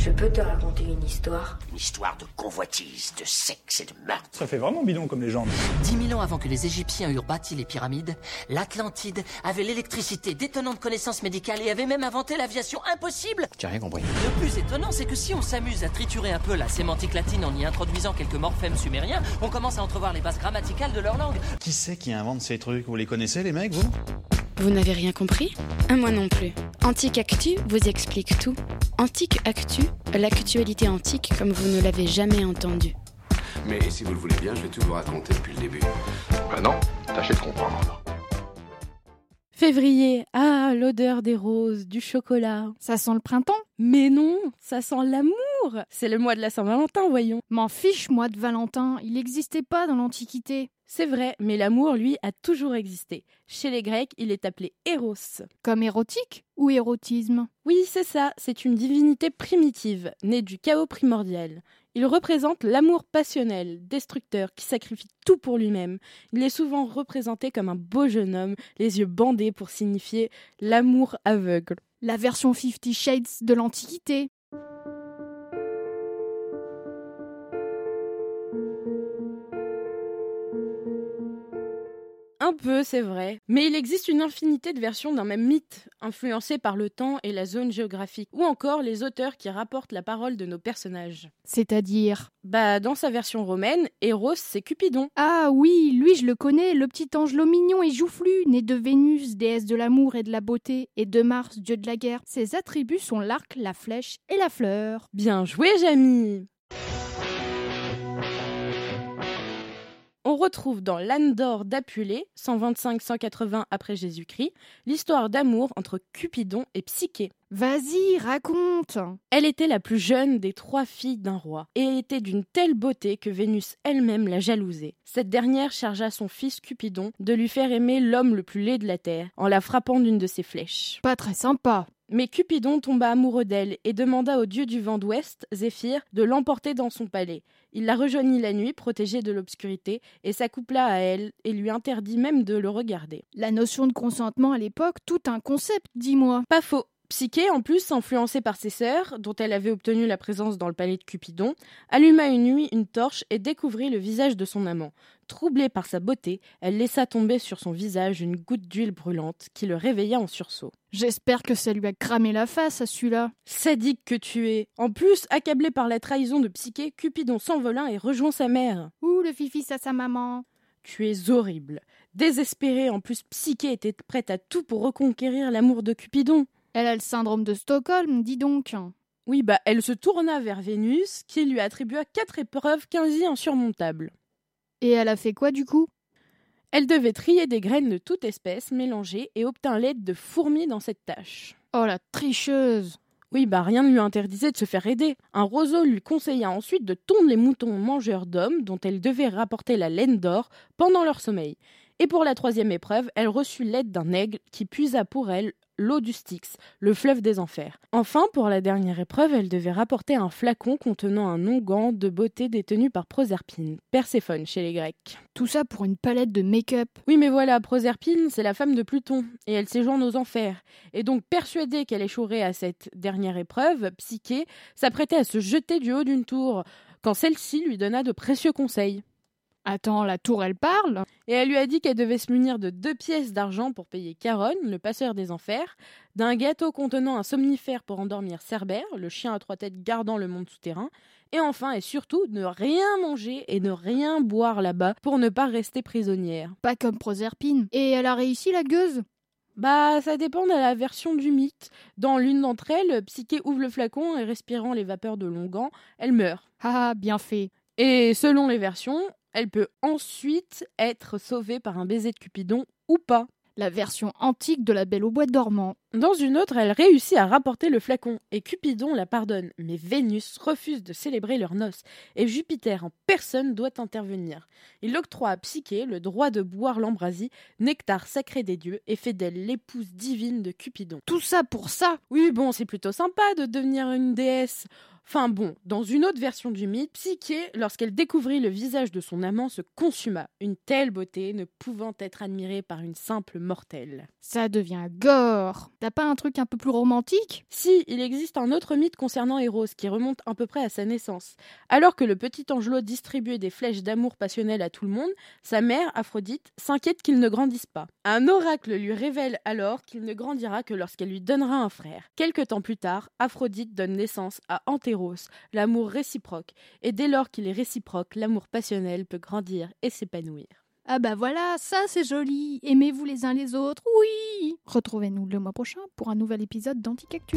Je peux te raconter une histoire? Une histoire de convoitise, de sexe et de meurtre. Ça fait vraiment bidon comme légende. Dix mille ans avant que les Égyptiens eurent bâti les pyramides, l'Atlantide avait l'électricité, d'étonnantes connaissances médicales et avait même inventé l'aviation impossible. J'ai rien compris. Le plus étonnant, c'est que si on s'amuse à triturer un peu la sémantique latine en y introduisant quelques morphèmes sumériens, on commence à entrevoir les bases grammaticales de leur langue. Qui c'est qui invente ces trucs? Vous les connaissez les mecs, vous? Vous n'avez rien compris Ah, Moi non plus. Antique Actu vous explique tout. Antique Actu, l'actualité antique comme vous ne l'avez jamais entendu. Mais si vous le voulez bien, je vais tout vous raconter depuis le début. Bah non, tâchez de comprendre. Février, ah, l'odeur des roses, du chocolat. Ça sent le printemps? Mais non, ça sent l'amour. C'est le mois de la Saint-Valentin, voyons. M'en fiche, moi, de Valentin. Il n'existait pas dans l'Antiquité. C'est vrai, mais l'amour, lui, a toujours existé. Chez les Grecs, il est appelé Eros. Comme érotique ou érotisme? Oui, c'est ça, c'est une divinité primitive, née du chaos primordial. Il représente l'amour passionnel, destructeur, qui sacrifie tout pour lui-même. Il est souvent représenté comme un beau jeune homme, les yeux bandés pour signifier l'amour aveugle. La version Fifty Shades de l'Antiquité. Un peu, c'est vrai. Mais il existe une infinité de versions d'un même mythe, influencé par le temps et la zone géographique, ou encore les auteurs qui rapportent la parole de nos personnages. C'est-à-dire? Bah, dans sa version romaine, Eros, c'est Cupidon. Ah oui, lui je le connais, le petit angelot mignon et joufflu, né de Vénus, déesse de l'amour et de la beauté, et de Mars, dieu de la guerre. Ses attributs sont l'arc, la flèche et la fleur. Bien joué, Jamie retrouve dans l'âne d'or d'Apulée, 125-180 après Jésus-Christ, l'histoire d'amour entre Cupidon et Psyché. Vas-y, raconte Elle était la plus jeune des trois filles d'un roi, et était d'une telle beauté que Vénus elle-même la jalousait. Cette dernière chargea son fils Cupidon de lui faire aimer l'homme le plus laid de la terre, en la frappant d'une de ses flèches. Pas très sympa. Mais Cupidon tomba amoureux d'elle et demanda au dieu du vent d'ouest, Zéphyr, de l'emporter dans son palais. Il la rejoignit la nuit, protégée de l'obscurité, et s'accoupla à elle, et lui interdit même de le regarder. La notion de consentement à l'époque, tout un concept, dis-moi. Pas faux. Psyché, en plus, influencée par ses sœurs, dont elle avait obtenu la présence dans le palais de Cupidon, alluma une nuit une torche et découvrit le visage de son amant. Troublée par sa beauté, elle laissa tomber sur son visage une goutte d'huile brûlante qui le réveilla en sursaut. J'espère que ça lui a cramé la face à celui-là. Sadique que tu es. En plus, accablé par la trahison de Psyché, Cupidon s'envola et rejoint sa mère. Ouh, le fifi à sa maman. Tu es horrible. Désespérée, en plus, Psyché était prête à tout pour reconquérir l'amour de Cupidon. Elle a le syndrome de Stockholm, dis donc. Oui, bah, elle se tourna vers Vénus, qui lui attribua quatre épreuves quasi insurmontables. Et elle a fait quoi du coup? Elle devait trier des graines de toute espèce mélangées et obtint l'aide de fourmis dans cette tâche. Oh la tricheuse Oui, bah rien ne lui interdisait de se faire aider. Un roseau lui conseilla ensuite de tondre les moutons mangeurs d'hommes dont elle devait rapporter la laine d'or pendant leur sommeil. Et pour la troisième épreuve, elle reçut l'aide d'un aigle qui puisa pour elle l'eau du Styx, le fleuve des enfers. Enfin, pour la dernière épreuve, elle devait rapporter un flacon contenant un onguent de beauté détenu par Proserpine, Perséphone chez les Grecs. Tout ça pour une palette de make-up. Oui, mais voilà, Proserpine, c'est la femme de Pluton, et elle séjourne aux enfers. Et donc, persuadée qu'elle échouerait à cette dernière épreuve, Psyché s'apprêtait à se jeter du haut d'une tour, quand celle-ci lui donna de précieux conseils. Attends, la tour, elle parle Et elle lui a dit qu'elle devait se munir de deux pièces d'argent pour payer Charon, le passeur des enfers, d'un gâteau contenant un somnifère pour endormir Cerbère, le chien à trois têtes gardant le monde souterrain, et enfin et surtout ne rien manger et ne rien boire là-bas pour ne pas rester prisonnière. Pas comme Proserpine. Et elle a réussi la gueuse? Bah, ça dépend de la version du mythe. Dans l'une d'entre elles, Psyché ouvre le flacon et respirant les vapeurs de l'onguent, elle meurt. Ah, bien fait. Et selon les versions, elle peut ensuite être sauvée par un baiser de Cupidon ou pas. La version antique de la Belle au bois dormant. Dans une autre, elle réussit à rapporter le flacon et Cupidon la pardonne, mais Vénus refuse de célébrer leurs noces et Jupiter en personne doit intervenir. Il octroie à Psyché le droit de boire l'ambrasie, nectar sacré des dieux, et fait d'elle l'épouse divine de Cupidon. Tout ça pour ça? Oui, bon, c'est plutôt sympa de devenir une déesse. Enfin bon, dans une autre version du mythe, Psyché, lorsqu'elle découvrit le visage de son amant, se consuma, une telle beauté ne pouvant être admirée par une simple mortelle. Ça devient gore. T'as pas un truc un peu plus romantique? Si, il existe un autre mythe concernant Eros qui remonte à peu près à sa naissance. Alors que le petit Angelot distribuait des flèches d'amour passionnel à tout le monde, sa mère, Aphrodite, s'inquiète qu'il ne grandisse pas. Un oracle lui révèle alors qu'il ne grandira que lorsqu'elle lui donnera un frère. Quelque temps plus tard, Aphrodite donne naissance à L'amour réciproque, et dès lors qu'il est réciproque, l'amour passionnel peut grandir et s'épanouir. Ah bah voilà, ça c'est joli. Aimez-vous les uns les autres? Oui Retrouvez-nous le mois prochain pour un nouvel épisode d'Anticactu.